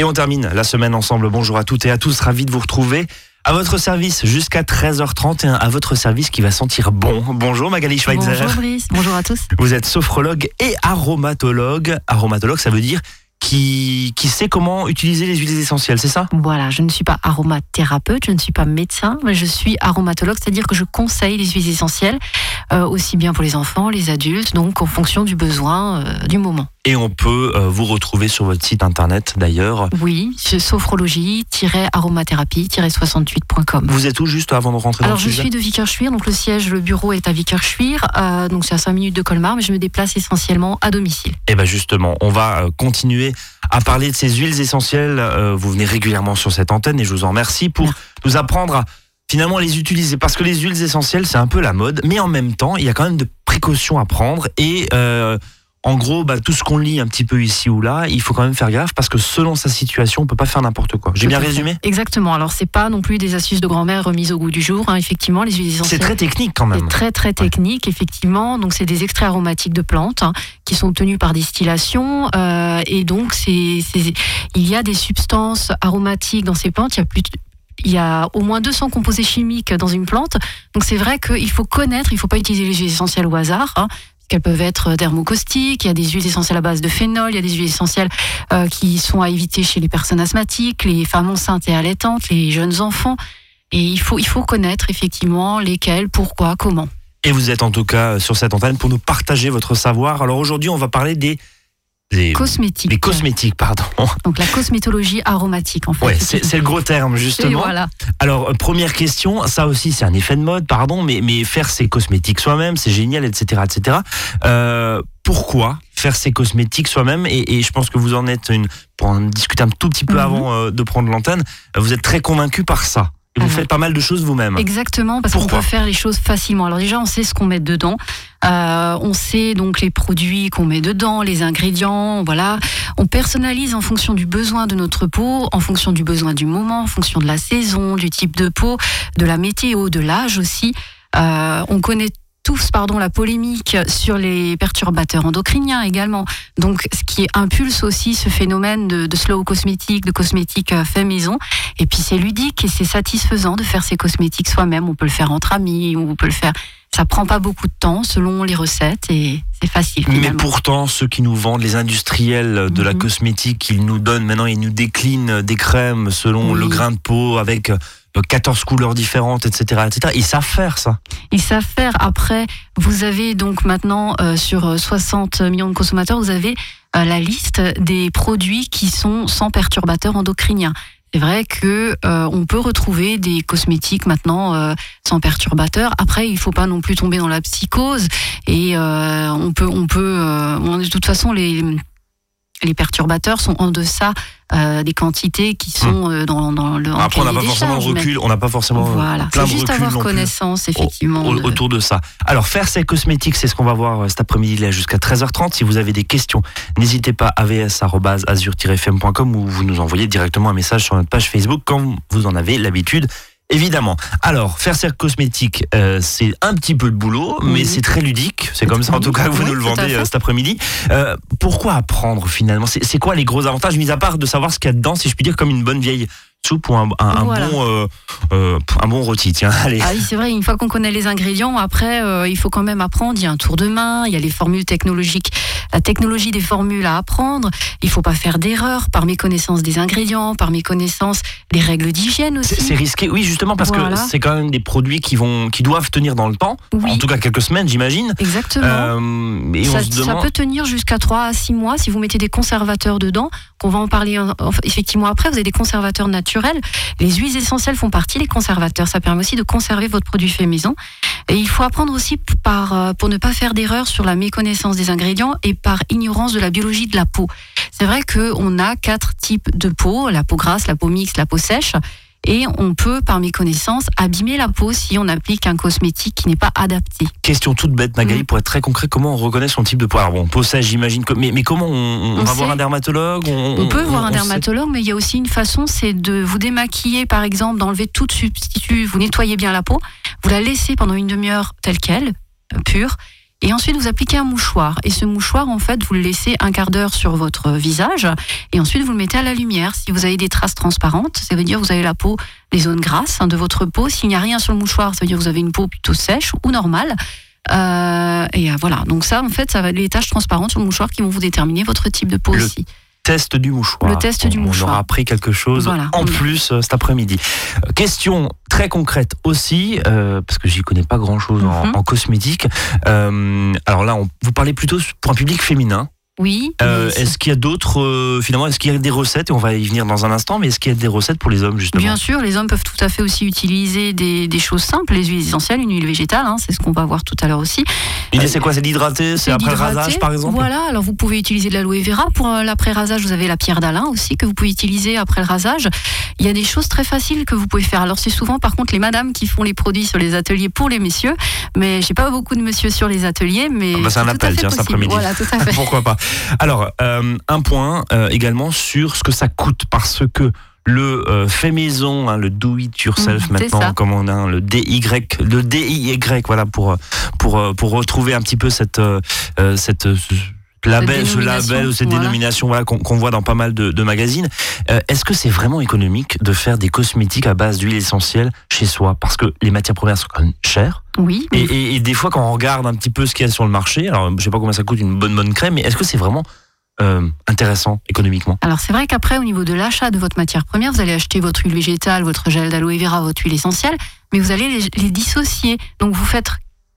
Et on termine la semaine ensemble. Bonjour à toutes et à tous, ravi de vous retrouver. À votre service jusqu'à 13h30 et à votre service qui va sentir bon. Bonjour Magali Schweitzer. Bonjour Brice, bonjour à tous. Vous êtes sophrologue et aromatologue. Aromatologue, ça veut dire qui, qui sait comment utiliser les huiles essentielles, c'est ça? Voilà, je ne suis pas aromathérapeute, je ne suis pas médecin, mais je suis aromatologue, c'est-à-dire que je conseille les huiles essentielles, euh, aussi bien pour les enfants, les adultes, donc en fonction du besoin euh, du moment. Et on peut euh, vous retrouver sur votre site internet d'ailleurs. Oui, sophrologie-aromathérapie-68.com. Vous êtes où juste avant de rentrer Alors dans le je sujet suis de Vickerschwir, donc le siège, le bureau est à Vickerschwir, euh, donc c'est à 5 minutes de Colmar, mais je me déplace essentiellement à domicile. Et bien justement, on va euh, continuer à parler de ces huiles essentielles. Euh, vous venez régulièrement sur cette antenne et je vous en remercie pour Merci. nous apprendre à finalement les utiliser. Parce que les huiles essentielles, c'est un peu la mode, mais en même temps, il y a quand même de précautions à prendre. Et euh, en gros, bah, tout ce qu'on lit un petit peu ici ou là, il faut quand même faire gaffe parce que selon sa situation, on peut pas faire n'importe quoi. J'ai bien résumé? Exactement, alors c'est pas non plus des astuces de grand-mère remises au goût du jour, hein, effectivement, les huiles C'est essentielles. très technique quand même. C'est très très technique, effectivement. Donc c'est des extraits aromatiques de plantes hein, qui sont obtenus par distillation euh, et donc c'est c'est- il y a des substances aromatiques dans ces plantes. Il y a plus de- il y a au moins 200 composés chimiques dans une plante. Donc c'est vrai qu'il faut connaître, il ne faut pas utiliser les huiles essentielles au hasard. Hein, qu'elles peuvent être thermocaustiques, il y a des huiles essentielles à base de phénol, il y a des huiles essentielles euh, qui sont à éviter chez les personnes asthmatiques, les femmes enceintes et allaitantes, les jeunes enfants. Et il faut, il faut connaître effectivement lesquelles, pourquoi, comment. Et vous êtes en tout cas sur cette antenne pour nous partager votre savoir. Alors aujourd'hui, on va parler des des, Cosmétique. des cosmétiques, pardon. Donc la cosmétologie aromatique en fait. Ouais, c'est le gros terme justement. voilà. Alors, euh, première question, ça aussi c'est un effet de mode, pardon, mais, mais faire ses cosmétiques soi-même, c'est génial, etc. etc. Euh, pourquoi faire ses cosmétiques soi-même et, et je pense que vous en êtes une, pour en discuter un tout petit peu Mhm. avant euh, de prendre l'antenne, vous êtes très convaincu par ça. Vous faites pas mal de choses vous-même. Exactement, parce qu'on peut faire les choses facilement. Alors déjà, on sait ce qu'on met dedans. Euh, on sait donc les produits qu'on met dedans, les ingrédients, voilà. On personnalise en fonction du besoin de notre peau, en fonction du besoin du moment, en fonction de la saison, du type de peau, de la météo, de l'âge aussi. Euh, on connaît pardon, la polémique sur les perturbateurs endocriniens également. Donc, ce qui impulse aussi ce phénomène de, de slow cosmétique, de cosmétique euh, fait maison. Et puis, c'est ludique et c'est satisfaisant de faire ces cosmétiques soi-même. On peut le faire entre amis, on peut le faire. Ça prend pas beaucoup de temps selon les recettes et c'est facile. Mais pourtant, ceux qui nous vendent, les industriels de la Mhm. cosmétique, ils nous donnent maintenant, ils nous déclinent des crèmes selon Oui. le grain de peau avec 14 couleurs différentes, etc., etc. Ils savent faire ça. Ils savent faire. Après, vous avez donc maintenant euh, sur euh, 60 millions de consommateurs, vous avez euh, la liste des produits qui sont sans perturbateurs endocriniens. C'est vrai que euh, on peut retrouver des cosmétiques maintenant euh, sans perturbateurs. Après, il faut pas non plus tomber dans la psychose et euh, on peut, on peut, euh, on- de toute façon les les perturbateurs sont en deçà euh, des quantités qui sont euh, dans, dans le. Après, on n'a pas forcément de recul, on n'a pas forcément Voilà, plein c'est de juste recul avoir connaissance effectivement. au- de- autour de ça. Alors, faire ces cosmétiques, c'est ce qu'on va voir euh, cet après-midi là jusqu'à 13h30. Si vous avez des questions, n'hésitez pas à avs.azur-fm.com ou vous nous envoyez directement un message sur notre page Facebook quand vous en avez l'habitude. Évidemment. Alors, faire ces cosmétiques, euh, c'est un petit peu de boulot, mais Oui. c'est très ludique. C'est comme ça, en tout cas, que vous Oui, nous le vendez euh, cet après-midi. Euh, pourquoi apprendre finalement? C'est c'est quoi les gros avantages, mis à part de savoir ce qu'il y a dedans, si je puis dire, comme une bonne vieille soupe ou un, un- un Voilà. bon, euh, euh, un bon rôti Tiens, allez. Ah oui, c'est vrai, une fois qu'on connaît les ingrédients, après, euh, il faut quand même apprendre. Il y a un tour de main, il y a les formules technologiques, la technologie des formules à apprendre. Il faut pas faire d'erreurs par méconnaissance des ingrédients, par méconnaissance des règles d'hygiène aussi. c'est risqué, oui, justement, parce Voilà. que c'est quand même des produits qui vont, qui doivent tenir dans le temps. Oui. En tout cas, quelques semaines, j'imagine. Exactement. Et ça, on se ça demande. peut tenir jusqu'à 3 à 6 mois si vous mettez des conservateurs dedans, qu'on va en parler effectivement après. Vous avez des conservateurs naturels. Les huiles essentielles font partie des conservateurs. Ça permet aussi de conserver votre produit fait maison. Et il faut apprendre aussi euh, pour ne pas faire d'erreur sur la méconnaissance des ingrédients et par ignorance de la biologie de la peau. C'est vrai qu'on a quatre types de peau, la peau grasse, la peau mixte, la peau sèche. Et on peut, par méconnaissance, abîmer la peau si on applique un cosmétique qui n'est pas adapté. Question toute bête, Magali, Mhm. pour être très concret, comment on reconnaît son type de peau Alors bon, peau sèche, j'imagine. Mais, mais comment on, on On va sait. voir un dermatologue On peut voir un sait. dermatologue, mais il y a aussi une façon, c'est de vous démaquiller, par exemple, d'enlever tout substitut. Vous nettoyez bien la peau, vous la laissez pendant une demi-heure telle qu'elle, euh, pure, Et ensuite, vous appliquez un mouchoir. Et ce mouchoir, en fait, vous le laissez un quart d'heure sur votre visage. Et ensuite, vous le mettez à la lumière. Si vous avez des traces transparentes, ça veut dire que vous avez la peau, les zones grasses hein, de votre peau. S'il n'y a rien sur le mouchoir, ça veut dire que vous avez une peau plutôt sèche ou normale. Euh, et euh, voilà. Donc ça, en fait, ça va être les taches transparentes sur le mouchoir qui vont vous déterminer votre type de peau aussi test du mouchoir. Le test du mouchoir. On aura appris quelque chose en plus euh, cet après-midi. Euh, question très concrète aussi, euh, parce que j'y connais pas grand-chose en, mhm. cosmétique. alors là, on, vous parlez plutôt pour un public féminin. Oui. Euh, est-ce qu'il y a d'autres, euh, finalement, est-ce qu'il y a des recettes, et on va y venir dans un instant, mais est-ce qu'il y a des recettes pour les hommes, justement? Bien sûr, les hommes peuvent tout à fait aussi utiliser des, choses simples, les huiles essentielles, une huile végétale, hein, c'est ce qu'on va voir tout à l'heure aussi. L'idée, c'est quoi? C'est d'hydrater C'est après le rasage, par exemple? Voilà, alors vous pouvez utiliser de l'aloe vera. Pour euh, l'après-rasage, vous avez la pierre d'Alain aussi, que vous pouvez utiliser après le rasage. Il y a des choses très faciles que vous pouvez faire. Alors, c'est souvent, par contre, les madames qui font les produits sur les ateliers pour les messieurs, mais j'ai pas beaucoup de messieurs sur les ateliers, mais. Ah bah c'est un appel, tiens, cet après-midi. Voilà, tout à fait. Pourquoi pas? Alors, euh, un point euh, également sur ce que ça coûte parce que le euh, fait maison, hein, le do it yourself mmh, maintenant, comme on a hein, le DY, le DIY, voilà pour pour pour retrouver un petit peu cette cette label, ce label ou cette dénomination voilà, qu'on voit dans pas mal de, magazines. Est-ce que c'est vraiment économique de faire des cosmétiques à base d'huile essentielle chez soi? Parce que les matières premières sont quand même chères. Oui. Et, et, des fois, quand on regarde un petit peu ce qu'il y a sur le marché, alors je sais pas combien ça coûte une bonne bonne crème, mais est-ce que c'est vraiment euh, intéressant économiquement? Alors c'est vrai qu'après au niveau de l'achat de votre matière première, vous allez acheter votre huile végétale, votre gel d'aloe vera, votre huile essentielle, mais vous allez les, les dissocier. Donc vous faites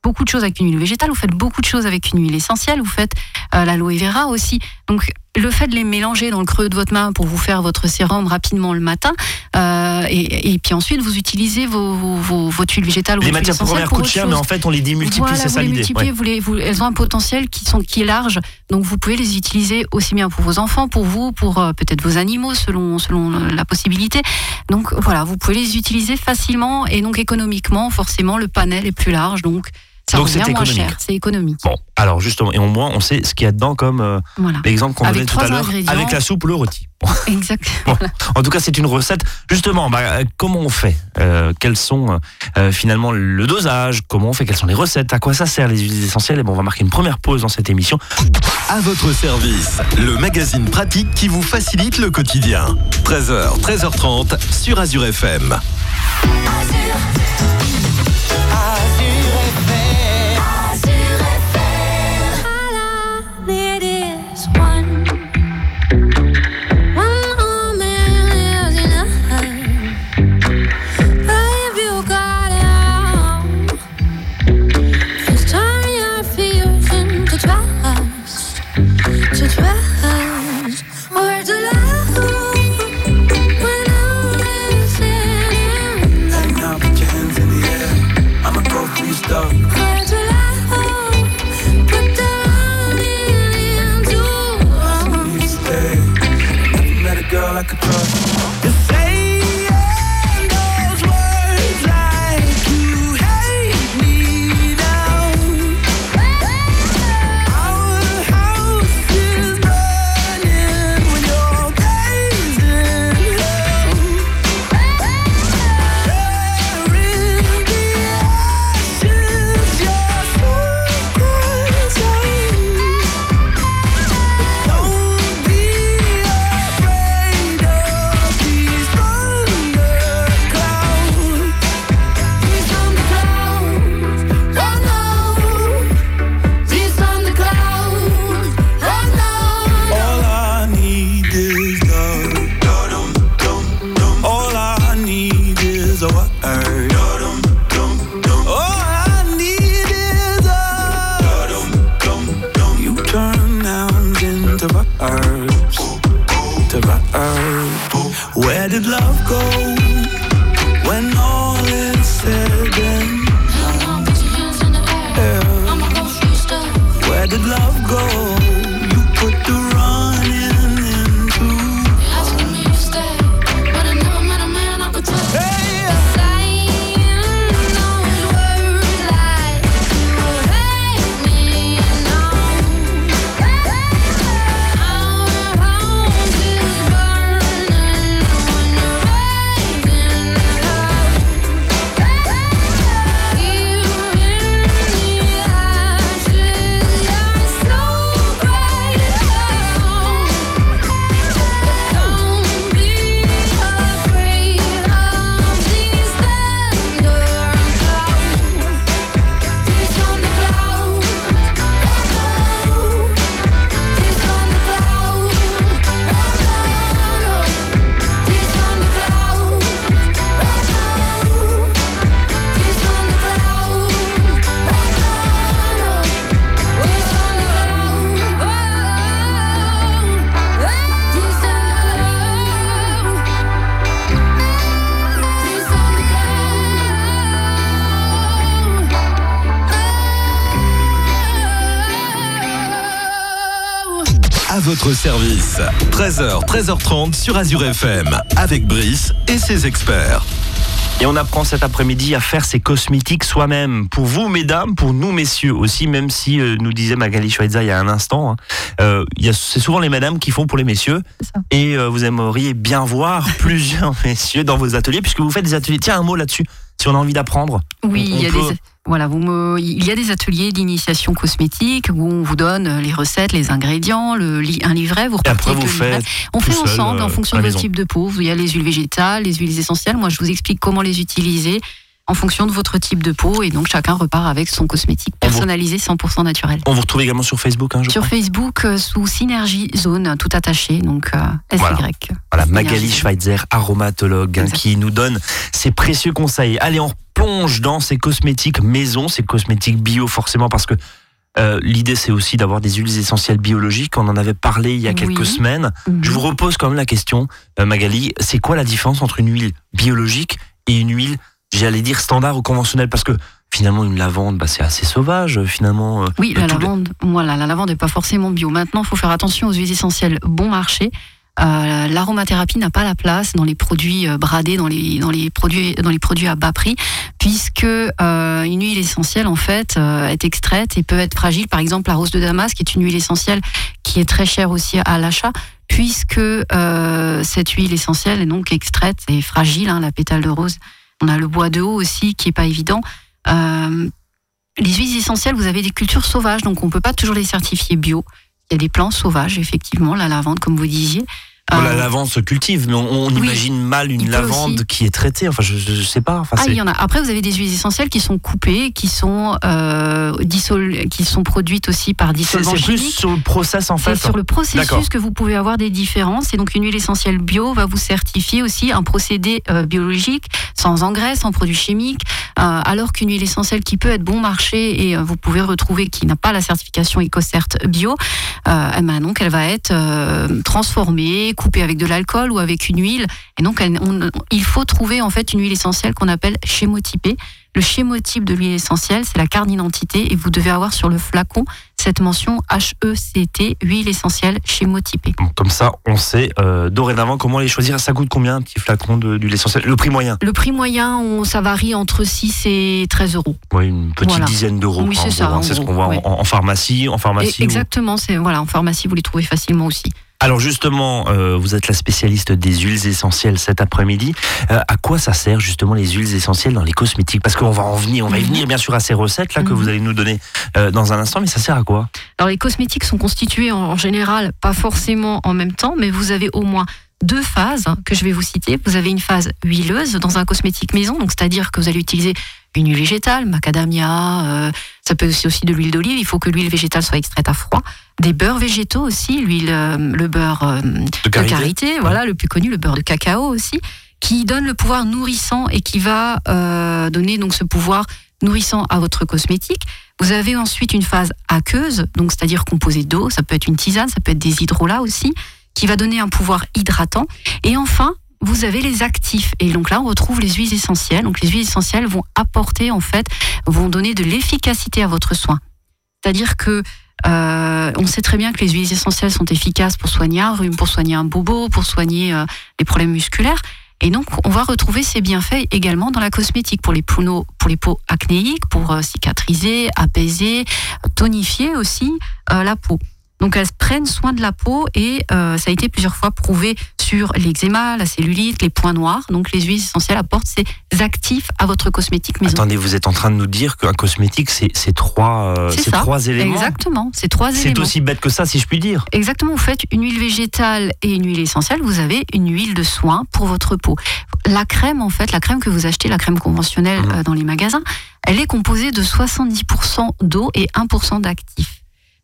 beaucoup de choses avec une huile végétale, vous faites beaucoup de choses avec une huile essentielle, vous faites euh, l'aloe vera aussi. Donc le fait de les mélanger dans le creux de votre main pour vous faire votre sérum rapidement le matin, euh, et, puis ensuite vous utilisez vos, vos, votre huile végétale. Les matières premières coûtent cher, mais en fait on les démultiplie, c'est ça l'idée. Vous elles ont un potentiel qui, sont, qui est large, donc vous pouvez les utiliser aussi bien pour vos enfants, pour vous, pour euh, peut-être vos animaux selon, selon la possibilité. Donc voilà, vous pouvez les utiliser facilement et donc économiquement, forcément le panel est plus large, donc donc c'est économique. C'est économique. Bon, alors justement, et au moins on sait ce qu'il y a dedans comme euh, l'exemple qu'on donnait tout à l'heure avec la soupe ou le rôti. Exactement. En tout cas, c'est une recette. Justement, bah, euh, comment on fait euh, Quels sont finalement le dosage? Comment on fait? Quelles sont les recettes? À quoi ça sert les huiles essentielles? Et bon, on va marquer une première pause dans cette émission. À votre service, le magazine pratique qui vous facilite le quotidien. 13h, 13h30 sur Azure FM. Votre service. 13h, 13h30 sur Azure FM avec Brice et ses experts. Et on apprend cet après-midi à faire ses cosmétiques soi-même. Pour vous, mesdames, pour nous, messieurs aussi, même si euh, nous disait Magali Schweitzer il y a un instant, hein, euh, c'est souvent les madames qui font pour les messieurs. Et euh, vous aimeriez bien voir plusieurs messieurs dans vos ateliers, puisque vous faites des ateliers. Tiens, un mot là-dessus, si on a envie d'apprendre. Oui, il y a peut- des voilà, vous me- il y a des ateliers d'initiation cosmétique où on vous donne les recettes, les ingrédients, le, li- un livret. Vous repartez après, vous faites. On fait ensemble euh, en fonction à de votre type de peau. Il y a les huiles végétales, les huiles essentielles. Moi, je vous explique comment les utiliser en fonction de votre type de peau. Et donc, chacun repart avec son cosmétique personnalisé 100% naturel. On vous retrouve également sur Facebook, hein, je Sur crois. Facebook, euh, sous Synergie Zone, tout attaché, donc euh, SY. Voilà. Voilà, Magali. Schweitzer, aromatologue, hein, qui nous donne ses précieux conseils. Allez, on plonge dans ces cosmétiques maison, ces cosmétiques bio, forcément, parce que euh, l'idée, c'est aussi d'avoir des huiles essentielles biologiques. On en avait parlé il y a quelques Oui. semaines. Mhm. Je vous repose quand même la question, euh, Magali, c'est quoi la différence entre une huile biologique et une huile, j'allais dire, standard ou conventionnelle Parce que finalement, une lavande, bah, c'est assez sauvage, euh, finalement. euh, Oui, la les- lavande, voilà, la lavande n'est pas forcément bio. Maintenant, il faut faire attention aux huiles essentielles bon marché. Euh, L'aromathérapie n'a pas la place dans les produits euh, bradés, dans les, dans les produits, dans les produits à bas prix, puisque euh, une huile essentielle en fait euh, est extraite et peut être fragile. Par exemple, la rose de Damas, qui est une huile essentielle qui est très chère aussi à l'achat, puisque euh, cette huile essentielle est donc extraite et fragile. hein, la pétale de rose. On a le bois de haut aussi qui est pas évident. Euh, les huiles essentielles, vous avez des cultures sauvages, donc on peut pas toujours les certifier bio. Il y a des plants sauvages, effectivement, la lavande, comme vous disiez. Bon, la Euh, lavande se cultive, mais on, on oui, imagine mal une lavande aussi. qui est traitée. Enfin, je, je, sais pas. Enfin, Ah, il y en a. Après, vous avez des huiles essentielles qui sont coupées, qui sont euh, dissol- qui sont produites aussi par dissolvant c'est plus sur le process en fait. C'est sur le processus que vous pouvez avoir des différences. Et donc, une huile essentielle bio va vous certifier aussi un procédé euh, biologique, sans engrais, sans produits chimiques. Euh, alors qu'une huile essentielle qui peut être bon marché et euh, vous pouvez retrouver qui n'a pas la certification EcoCert bio, eh ben donc elle va être euh, transformée, coupée avec de l'alcool ou avec une huile. Et donc, elle- on- il faut trouver en fait une huile essentielle qu'on appelle chémotypée. Le chémotype de l'huile essentielle, c'est la carte d'identité et vous devez avoir sur le flacon cette mention HECT, huile essentielle chémotypée. Comme ça, on sait euh, dorénavant comment les choisir. Ça coûte combien un petit flacon de- d'huile essentielle? Le prix moyen? Le prix moyen, on- ça varie entre 6 et 13 euros. Oui, une petite Voilà. dizaine d'euros. Oui, c'est ça, hein. C'est ce qu'on voit en- ouais. en, en pharmacie. En Et pharmacie ou- exactement, c'est voilà, en pharmacie vous les trouvez facilement aussi. Alors justement, euh, vous êtes la spécialiste des huiles essentielles cet après-midi. Euh, à quoi ça sert justement les huiles essentielles dans les cosmétiques? Parce qu'on va en venir, on va y Mhm. venir bien sûr à ces recettes là que Mhm. vous allez nous donner euh, dans un instant. Mais ça sert à quoi? Alors les cosmétiques sont constitués en, général pas forcément en même temps, mais vous avez au moins deux phases hein, que je vais vous citer. Vous avez une phase huileuse dans un cosmétique maison, donc c'est-à-dire que vous allez utiliser une huile végétale, macadamia, euh, ça peut aussi aussi de l'huile d'olive. Il faut que l'huile végétale soit extraite à froid. Des beurres végétaux aussi, l'huile, euh, le beurre euh, De karité, voilà le plus connu, le beurre de cacao aussi, qui donne le pouvoir nourrissant et qui va euh, donner donc ce pouvoir nourrissant à votre cosmétique. Vous avez ensuite une phase aqueuse, donc c'est-à-dire composée d'eau, ça peut être une tisane, ça peut être des hydrolats aussi, qui va donner un pouvoir hydratant. Et enfin, vous avez les actifs. Et donc là, on retrouve les huiles essentielles. Donc les huiles essentielles vont apporter, en fait, vont donner de l'efficacité à votre soin. C'est-à-dire que euh, on sait très bien que les huiles essentielles sont efficaces pour soigner un rhume, pour soigner un bobo, pour soigner euh, les problèmes musculaires. Et donc, on va retrouver ces bienfaits également dans la cosmétique pour les peaux, pour les peaux acnéiques, pour euh, cicatriser, apaiser, tonifier aussi euh, la peau. Donc, elles prennent soin de la peau et euh, ça a été plusieurs fois prouvé sur l'eczéma, la cellulite, les points noirs. Donc, les huiles essentielles apportent ces actifs à votre cosmétique maison. Attendez, vous êtes en train de nous dire qu'un cosmétique, c'est c'est trois, euh, C'est c'est trois éléments. Exactement, c'est trois C'est éléments. aussi bête que ça, si je puis dire. Exactement, vous faites une huile végétale et une huile essentielle, vous avez une huile de soin pour votre peau. La crème, en fait, la crème que vous achetez, la crème conventionnelle Mhm. euh, dans les magasins, elle est composée de 70% d'eau et 1% d'actifs.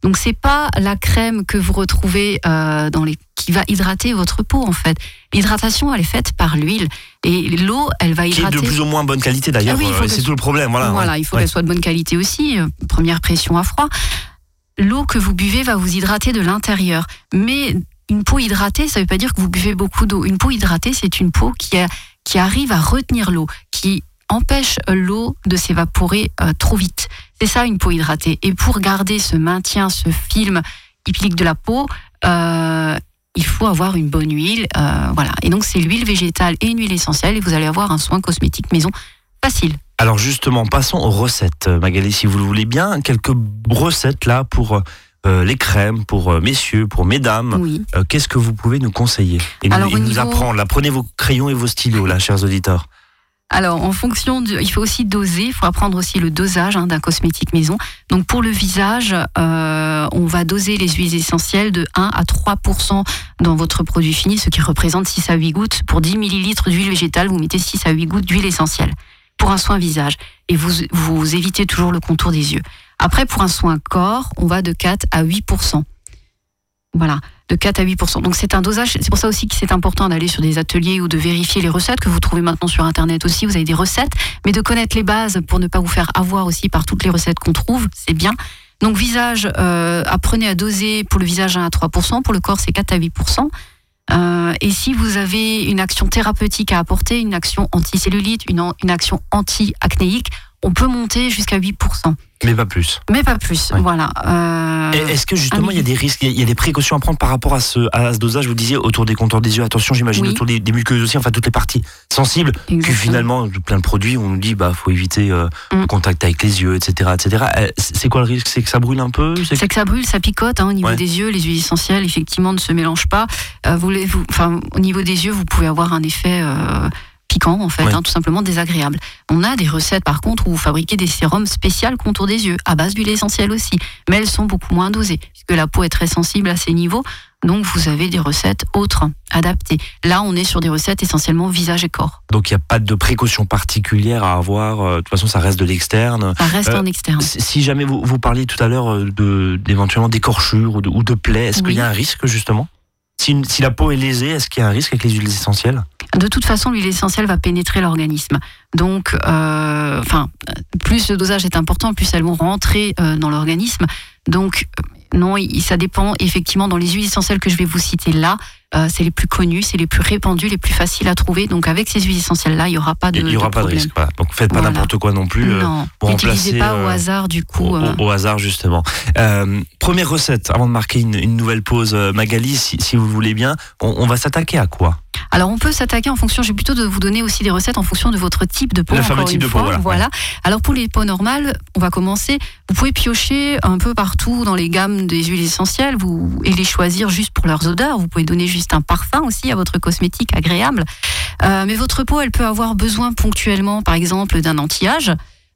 Donc c'est pas la crème que vous retrouvez euh, dans les qui va hydrater votre peau en fait. L'hydratation elle est faite par l'huile et l'eau elle va Qui est de hydrater. plus ou moins bonne qualité d'ailleurs. Ah oui, euh, c'est ce- tout le problème. Voilà. Voilà, ouais. il faut Ouais. qu'elle soit de bonne qualité aussi. euh, Première pression à froid. L'eau que vous buvez va vous hydrater de l'intérieur. Mais une peau hydratée, ça ne veut pas dire que vous buvez beaucoup d'eau. Une peau hydratée, c'est une peau qui, a- qui arrive à retenir l'eau, qui empêche l'eau de s'évaporer euh, trop vite. C'est ça une peau hydratée. Et pour garder ce maintien, ce film hypilique de la peau, euh, il faut avoir une bonne huile. euh, voilà. Et donc, c'est l'huile végétale et une huile essentielle et vous allez avoir un soin cosmétique maison facile. Alors justement, passons aux recettes, Magali, si vous le voulez bien. Quelques recettes là pour euh, les crèmes, pour euh, messieurs, pour mesdames. Oui. Euh, Qu'est-ce que vous pouvez nous conseiller? Et nous, Alors, et nous niveau- apprendre là, Prenez vos crayons et vos stylos là, chers auditeurs. Alors, en fonction de, il faut aussi doser. Il faut apprendre aussi le dosage hein, d'un cosmétique maison. Donc, pour le visage, euh, on va doser les huiles essentielles de 1 à 3% dans votre produit fini, ce qui représente 6 à 8 gouttes. Pour 10 millilitres d'huile végétale, vous mettez 6 à 8 gouttes d'huile essentielle pour un soin visage. Et vous, vous évitez toujours le contour des yeux. Après, pour un soin corps, on va de 4 à 8 Voilà, de 4 à 8% Donc c'est un dosage, c'est pour ça aussi que c'est important d'aller sur des ateliers ou de vérifier les recettes que vous trouvez maintenant sur internet aussi, vous avez des recettes, mais de connaître les bases pour ne pas vous faire avoir aussi par toutes les recettes qu'on trouve, c'est bien. Donc visage, euh, apprenez à doser pour le visage 1 à 3% pour le corps c'est 4 à 8% Euh, et si vous avez une action thérapeutique à apporter, une action anticellulite, une, une action anti-acnéique, on peut monter jusqu'à 8%, Mais pas plus. mais pas plus. Voilà. Euh, Est-ce que justement il y a des risques, il y a- des précautions à prendre par rapport à ce, à ce dosage Vous disiez autour des contours des yeux, attention, j'imagine Oui. autour des, des muqueuses aussi, enfin toutes les parties sensibles. Puis exactement. finalement, plein de produits, on nous dit bah faut éviter euh, Mm. le contact avec les yeux, etc., etc. Euh, C'est quoi le risque? C'est que ça brûle un peu? C'est que ça brûle, ça picote hein, au niveau Ouais. des yeux. Les huiles essentielles, effectivement, ne se mélangent pas. Euh, vous, les- vous- enfin, au niveau des yeux, vous pouvez avoir un effet piquant, en fait, Ouais. hein, tout simplement désagréable. On a des recettes, par contre, où vous fabriquez des sérums spéciaux contour des yeux, à base d'huile essentielle aussi. Mais elles sont beaucoup moins dosées, puisque la peau est très sensible à ces niveaux. Donc, vous avez des recettes autres, adaptées. Là, on est sur des recettes essentiellement visage et corps. Donc il n'y a pas de précaution particulière à avoir. euh, De toute façon, ça reste de l'externe. Ça reste Euh, en externe. Si jamais vous, vous parliez tout à l'heure euh, d'éventuellement d'écorchures ou de, ou de plaies, est-ce qu'il y a un risque justement? Si, la peau est lésée, est-ce qu'il y a un risque avec les huiles essentielles? De toute façon, l'huile essentielle va pénétrer l'organisme. Donc, euh, enfin, plus le dosage est important, plus elles vont rentrer euh, dans l'organisme. Donc, non, ça dépend. Effectivement, dans les huiles essentielles que je vais vous citer là, euh, c'est les plus connues, c'est les plus répandues, les plus faciles à trouver. Donc, avec ces huiles essentielles-là, il n'y aura pas de Il n'y aura pas de risque. Voilà. Donc faites pas Voilà. n'importe quoi non plus. euh, non, pour remplacer, pas au euh, hasard du coup. au, au- au hasard justement. Première recette, avant de marquer une, une nouvelle pause, Magali, si, si vous le voulez bien, on, on va s'attaquer à quoi? Alors on peut s'attaquer en fonction, j'ai plutôt de vous donner aussi des recettes en fonction de votre type de peau. Le fameux type de peau, voilà. Alors pour les peaux normales, on va commencer. Vous pouvez piocher un peu partout dans les gammes des huiles essentielles vous, et les choisir juste pour leurs odeurs. Vous pouvez donner juste un parfum aussi à votre cosmétique agréable. Euh, mais votre peau, elle peut avoir besoin ponctuellement, par exemple, d'un anti-âge.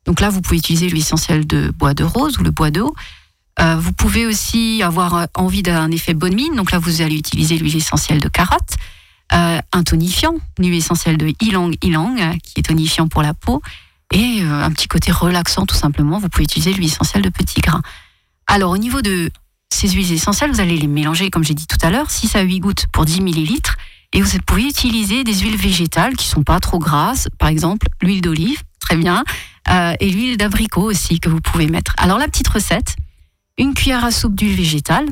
Donc là, vous pouvez utiliser l'huile essentielle de bois de rose ou le bois d'eau. Euh, vous pouvez aussi avoir euh, envie d'un effet bonne mine. Donc là, vous allez utiliser l'huile essentielle de carotte. Un tonifiant, l'huile essentielle de ylang ylang, qui est tonifiant pour la peau. Et un petit côté relaxant, tout simplement. Vous pouvez utiliser l'huile essentielle de petit grain. Alors, au niveau de ces huiles essentielles, vous allez les mélanger, comme j'ai dit tout à l'heure, 6 à 8 gouttes pour 10 millilitres. Et vous pouvez utiliser des huiles végétales qui sont pas trop grasses. Par exemple, l'huile d'olive, très bien. Euh, et l'huile d'abricot aussi que vous pouvez mettre. Alors, la petite recette, une cuillère à soupe d'huile végétale,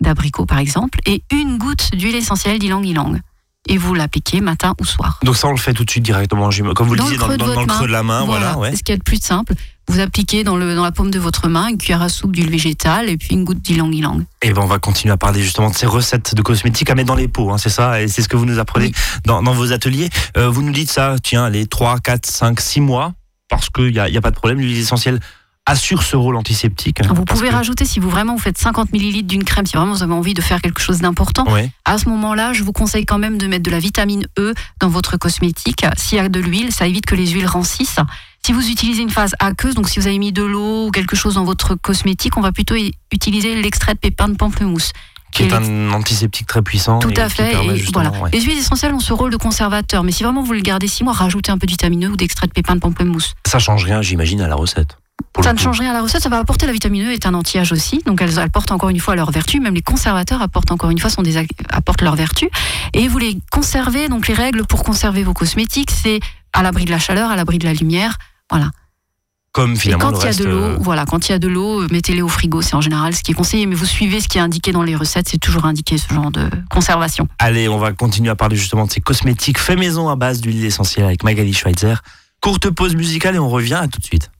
d'abricot par exemple, et une goutte d'huile essentielle d'ylang ylang. Et vous l'appliquez matin ou soir. Donc ça, on le fait tout de suite directement, comme vous le Dans disiez, le dans, le creux de la main, voilà, ouais. C'est ce qu'il y a de plus simple. Vous appliquez dans, le, dans la paume de votre main une cuillère à soupe d'huile végétale et puis une goutte d'ylang ylang. Et ben on va continuer à parler justement de ces recettes de cosmétiques à mettre dans les pots, hein, c'est ça? Et c'est ce que vous nous apprenez Oui. dans, dans vos ateliers. Euh, vous nous dites ça, tiens, les 3, 4, 5, 6 mois, parce qu'il n'y a, y a pas de problème, l'huile essentielle assure ce rôle antiseptique. hein, Vous pouvez que- rajouter, si vous vraiment vous faites 50 millilitres d'une crème, si vraiment vous avez envie de faire quelque chose d'important, à ce moment-là, je vous conseille quand même de mettre de la vitamine E dans votre cosmétique. S'il y a de l'huile, ça évite que les huiles rancissent. Si vous utilisez une phase aqueuse, donc si vous avez mis de l'eau ou quelque chose dans votre cosmétique, on va plutôt utiliser l'extrait de pépins de pamplemousse. qui est un antiseptique très puissant. Tout à fait. Et voilà. ouais. Les huiles essentielles ont ce rôle de conservateur, mais si vraiment vous le gardez six mois, rajoutez un peu de vitamine E ou d'extrait de pépins de pamplemousse. Ça change rien, j'imagine, à la recette. Ça ne coup. change rien à la recette, ça va apporter la vitamine E est un anti-âge aussi, donc elles apportent encore une fois leur vertu, même les conservateurs apportent encore une fois sont des, apportent leur vertu. Et vous les conservez, donc les règles pour conserver vos cosmétiques, c'est à l'abri de la chaleur, à l'abri de la lumière, voilà. Comme Et finalement quand il y a reste. de l'eau, euh, voilà, quand il y a de l'eau, mettez-les au frigo, c'est en général ce qui est conseillé, mais vous suivez ce qui est indiqué dans les recettes, c'est toujours indiqué ce genre de conservation. Allez, on va continuer à parler justement de ces cosmétiques faits maison à base d'huile essentielle avec Magali Schweitzer. Courte pause musicale et on revient à tout de suite.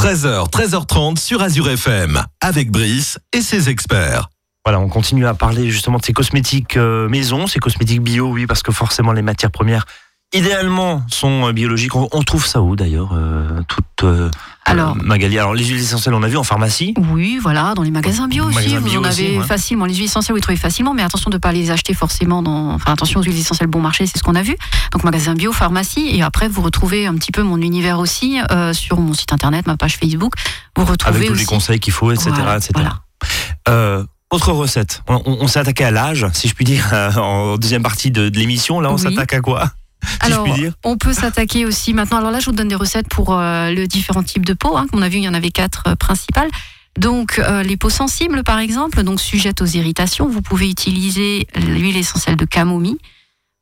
13h, 13h30 sur Azure FM, avec Brice et ses experts. Voilà, on continue à parler justement de ces cosmétiques euh, maison, ces cosmétiques bio, oui, parce que forcément les matières premières, idéalement, sont euh, biologiques. On, trouve ça où d'ailleurs euh, Toute euh, Alors- euh, Magali? Alors les huiles essentielles, on a vu en pharmacie. Oui, voilà, dans les magasins bio aussi, Magasins vous bio en aussi, avez ouais. facilement. Les huiles essentielles, vous les trouvez facilement, mais attention de ne pas les acheter forcément dans. Enfin, attention aux huiles essentielles bon marché, c'est ce qu'on a vu. Donc, magasin bio, pharmacie, et après, vous retrouvez un petit peu mon univers aussi euh, sur mon site internet, ma page Facebook. Vous retrouvez Avec tous aussi. les conseils qu'il faut, etc. Voilà, etc. voilà. Autre recette. On, on- on s'est attaqué à l'âge, si je puis dire, en deuxième partie de, de l'émission. Là, on Oui. s'attaque à quoi? Si Alors, on peut s'attaquer aussi maintenant. Alors là, je vous donne des recettes pour euh, le différents types de peaux. Hein. Comme on a vu, il y en avait quatre euh, principales. Donc, euh, les peaux sensibles, par exemple, donc sujettes aux irritations, vous pouvez utiliser l'huile essentielle de camomille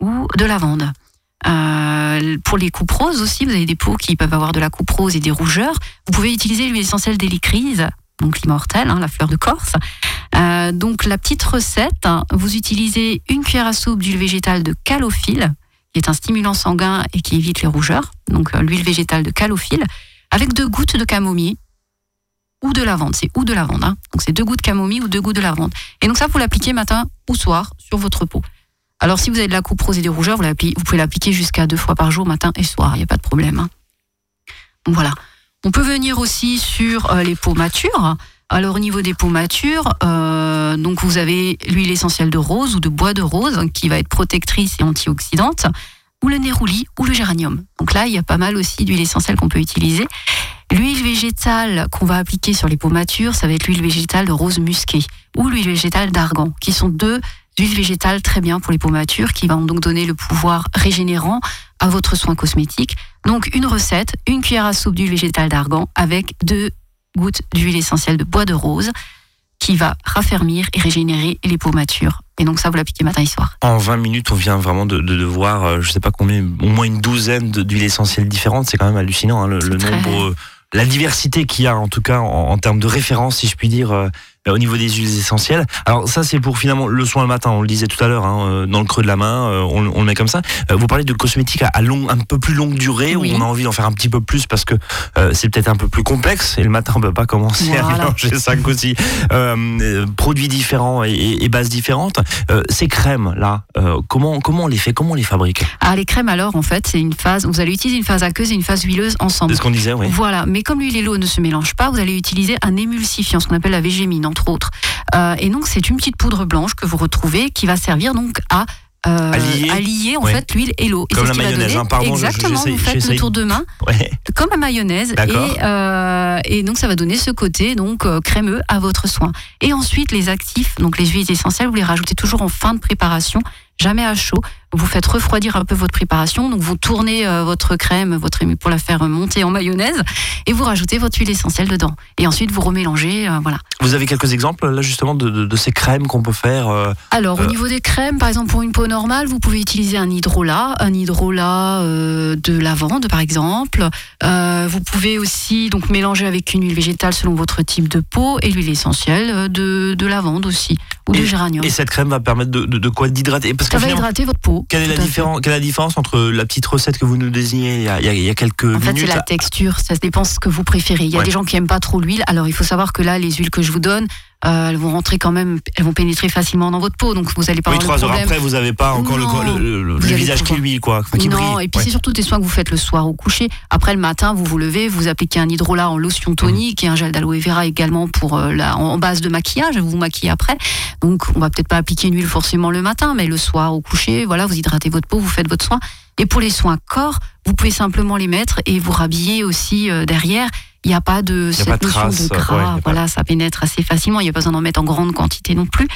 ou de lavande. Euh, pour les coupes roses aussi, vous avez des peaux qui peuvent avoir de la coupe rose et des rougeurs. Vous pouvez utiliser l'huile essentielle d'hélicryse, donc l'immortelle, hein, la fleur de Corse. Donc la petite recette, hein, vous utilisez une cuillère à soupe d'huile végétale de calophylle, qui est un stimulant sanguin et qui évite les rougeurs. Donc euh, l'huile végétale de calophylle, avec deux gouttes de camomille ou de lavande. C'est ou de lavande. hein. Donc c'est deux gouttes de camomille ou deux gouttes de lavande. Et donc ça, vous l'appliquez matin ou soir sur votre peau. Alors si vous avez de la coupe rose et des rougeurs, vous, pouvez l'appliquer jusqu'à deux fois par jour, matin et soir. Il n'y a pas de problème. hein. Donc, Voilà. On peut venir aussi sur euh, les peaux matures. Alors au niveau des peaux matures, euh, donc vous avez l'huile essentielle de rose ou de bois de rose qui va être protectrice et antioxydante, ou le nérouli ou le géranium. Donc là, il y a pas mal aussi d'huile essentielle qu'on peut utiliser. L'huile végétale qu'on va appliquer sur les peaux matures, ça va être l'huile végétale de rose musquée ou l'huile végétale d'argan, qui sont deux huiles végétales très bien pour les peaux matures, qui vont donc donner le pouvoir régénérant à votre soin cosmétique. Donc une recette, une cuillère à soupe d'huile végétale d'argan avec deux gouttes d'huile essentielle de bois de rose qui va raffermir et régénérer les peaux matures. Et donc ça, vous l'appliquez matin et soir. En 20 minutes, on vient vraiment de, de, de voir, euh, je sais pas combien, au moins une douzaine d'huiles essentielles différentes. C'est quand même hallucinant, hein, le, C'est le très- nombre, euh, la diversité qu'il y a, en tout cas, en, en termes de référence, si je puis dire, euh, au niveau des huiles essentielles. Alors ça, c'est pour finalement le soin le matin. On le disait tout à l'heure, hein, euh, dans le creux de la main, euh, on, on le met comme ça. Euh, vous parlez de cosmétiques à, long, un peu plus longue durée, Oui. où on a envie d'en faire un petit peu plus parce que euh, c'est peut-être un peu plus complexe. Et le matin, on peut pas commencer à mélanger cinq aussi euh, euh, produits différents et, et- et bases différentes. Euh, ces crèmes là, euh, comment comment on les fait, comment on les fabrique Ah, les crèmes alors, en fait, c'est une phase, vous allez utiliser une phase aqueuse et une phase huileuse ensemble. C'est ce qu'on disait, oui. Voilà, mais comme l'huile et l'eau ne se mélangent pas, vous allez utiliser un émulsifiant, ce qu'on appelle la végémine, entre autres. Euh, et donc, c'est une petite poudre blanche que vous retrouvez qui va servir donc à euh, À lier. en Ouais. fait l'huile et l'eau. Comme la mayonnaise, hein, pardon, Exactement, vous faites le tour de main Ouais. comme la mayonnaise et, euh, et donc ça va donner ce côté donc euh, crémeux à votre soin. Et ensuite les actifs, donc les huiles essentielles, vous les rajoutez toujours en fin de préparation, jamais à chaud. Vous faites refroidir un peu votre préparation, donc vous tournez euh, votre crème, votre ému pour la faire monter en mayonnaise et vous rajoutez votre huile essentielle dedans. Et ensuite vous remélangez, euh, voilà. Vous avez quelques exemples là justement de, de, de ces crèmes qu'on peut faire euh, Alors, au niveau des crèmes, par exemple, pour une peau normale, vous pouvez utiliser un hydrolat, un hydrolat de lavande, par exemple. Vous pouvez aussi donc mélanger avec une huile végétale selon votre type de peau et l'huile essentielle de, de lavande aussi ou de géranium. Et cette crème va permettre de, quoi? D'hydrater? Parce que Ça va finalement, hydrater votre peau. Quelle est, la différence, quelle est la différence entre la petite recette que vous nous désignez il y a, il y a- il y a quelques En fait, c'est minutes? la texture, ça dépend ce que vous préférez. Il y a Ouais. des gens qui aiment pas trop l'huile, alors il faut savoir que là, les huiles que je vous donne, euh, elles vont rentrer quand même, elles vont pénétrer facilement dans votre peau, donc vous allez pas Oui, avoir trois le problème. après, vous n'avez pas encore le, Non. le, le- le Vous allez visage qui huile, quoi. Enfin, qui non, brille. et puis Ouais. c'est surtout des soins que vous faites le soir au coucher. Après le matin, vous vous levez, vous appliquez un hydrolat en lotion tonique et un gel d'aloe vera également pour euh, la, en base de maquillage. Vous vous maquillez après. Donc on va peut-être pas appliquer une huile forcément le matin, mais le soir au coucher, voilà, vous hydratez votre peau, vous faites votre soin. Et pour les soins corps, vous pouvez simplement les mettre et vous rhabiller aussi euh, derrière. Il n'y a pas de cette pas de notion trace, de gras. pas- voilà, ça pénètre assez facilement. Il n'y a pas besoin d'en mettre en grande quantité non plus.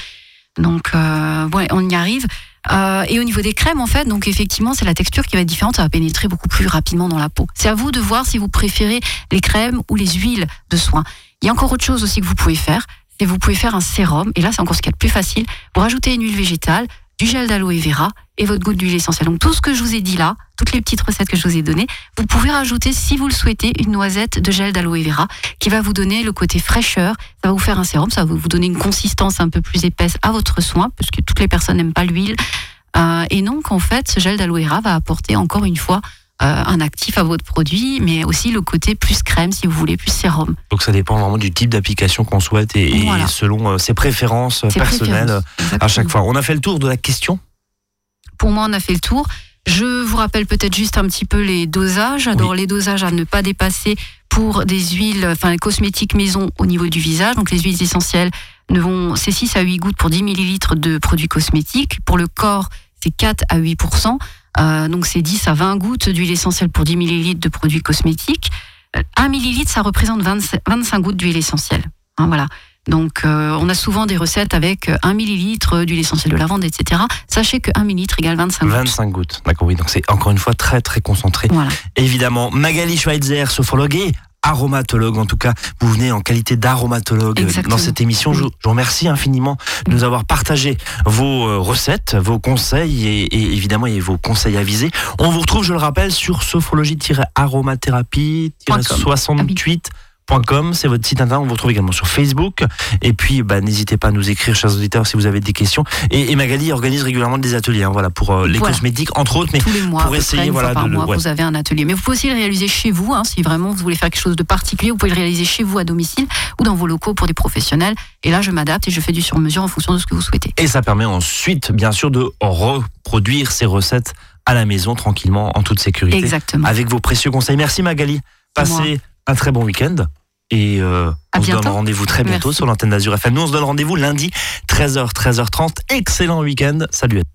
Donc, euh, ouais, on y arrive. Euh, et au niveau des crèmes, en fait, donc effectivement, c'est la texture qui va être différente. Ça va pénétrer beaucoup plus rapidement dans la peau. C'est à vous de voir si vous préférez les crèmes ou les huiles de soin. Il y a encore autre chose aussi que vous pouvez faire. C'est vous pouvez faire un sérum. Et là, c'est encore ce qu'il y a de plus facile. Vous rajoutez une huile végétale, du gel d'aloe vera et votre goutte d'huile essentielle. Donc tout ce que je vous ai dit là, toutes les petites recettes que je vous ai données, vous pouvez rajouter, si vous le souhaitez, une noisette de gel d'aloe vera qui va vous donner le côté fraîcheur. Ça va vous faire un sérum, ça va vous donner une consistance un peu plus épaisse à votre soin, parce que toutes les personnes n'aiment pas l'huile. Euh, et donc, en fait, ce gel d'aloe vera va apporter encore une fois un actif à votre produit, mais aussi le côté plus crème si vous voulez, plus sérum. Donc ça dépend vraiment du type d'application qu'on souhaite et, selon ses préférences personnelles à chaque fois. On a fait le tour de la question Pour moi, on a fait le tour. Je vous rappelle peut-être juste un petit peu les dosages. Alors les dosages à ne pas dépasser pour des huiles, enfin cosmétiques maison au niveau du visage. Donc les huiles essentielles ne vont, c'est 6 à 8 gouttes pour 10 millilitres de produits cosmétiques. Pour le corps, c'est 4 à 8% euh, donc c'est 10 à 20 gouttes d'huile essentielle pour 10 millilitres de produits cosmétiques. 1 euh, millilitre, ça représente 25 gouttes d'huile essentielle. Hein, voilà. Donc, euh, on a souvent des recettes avec 1 millilitre d'huile essentielle de lavande, etc. Sachez que 1 millilitre égale 25 gouttes. 25 gouttes, d'accord, oui. Donc, c'est encore une fois très, très concentré. Voilà. Évidemment, Magali Schweitzer, sophrologue et aromatologue. En tout cas, vous venez en qualité d'aromatologue dans cette émission. Je, vous remercie infiniment de nous avoir partagé vos euh, recettes, vos conseils et, évidemment et vos conseils avisés. On vous retrouve, je le rappelle, sur sophrologie-aromathérapie-68 c'est votre site internet. On vous retrouve également sur Facebook. Et puis, bah, n'hésitez pas à nous écrire, chers auditeurs, si vous avez des questions. Et, Magali organise régulièrement des ateliers, hein, voilà, pour euh, les cosmétiques, entre autres. Mais Tous les mois, pour essayer, voilà, par mois, vous avez un atelier. Mais vous pouvez aussi le réaliser chez vous, hein, si vraiment vous voulez faire quelque chose de particulier. Vous pouvez le réaliser chez vous à domicile ou dans vos locaux pour des professionnels. Et là, je m'adapte et je fais du sur-mesure en fonction de ce que vous souhaitez. Et ça permet ensuite, bien sûr, de reproduire ces recettes à la maison tranquillement, en toute sécurité. Exactement. Avec vos précieux conseils. Merci Magali. Passez un très bon week-end. Et euh, on se donne rendez-vous très bientôt sur l'antenne d'Azur FM. Nous, on se donne rendez-vous lundi, 13h, 13h30. Excellent week-end. Salut.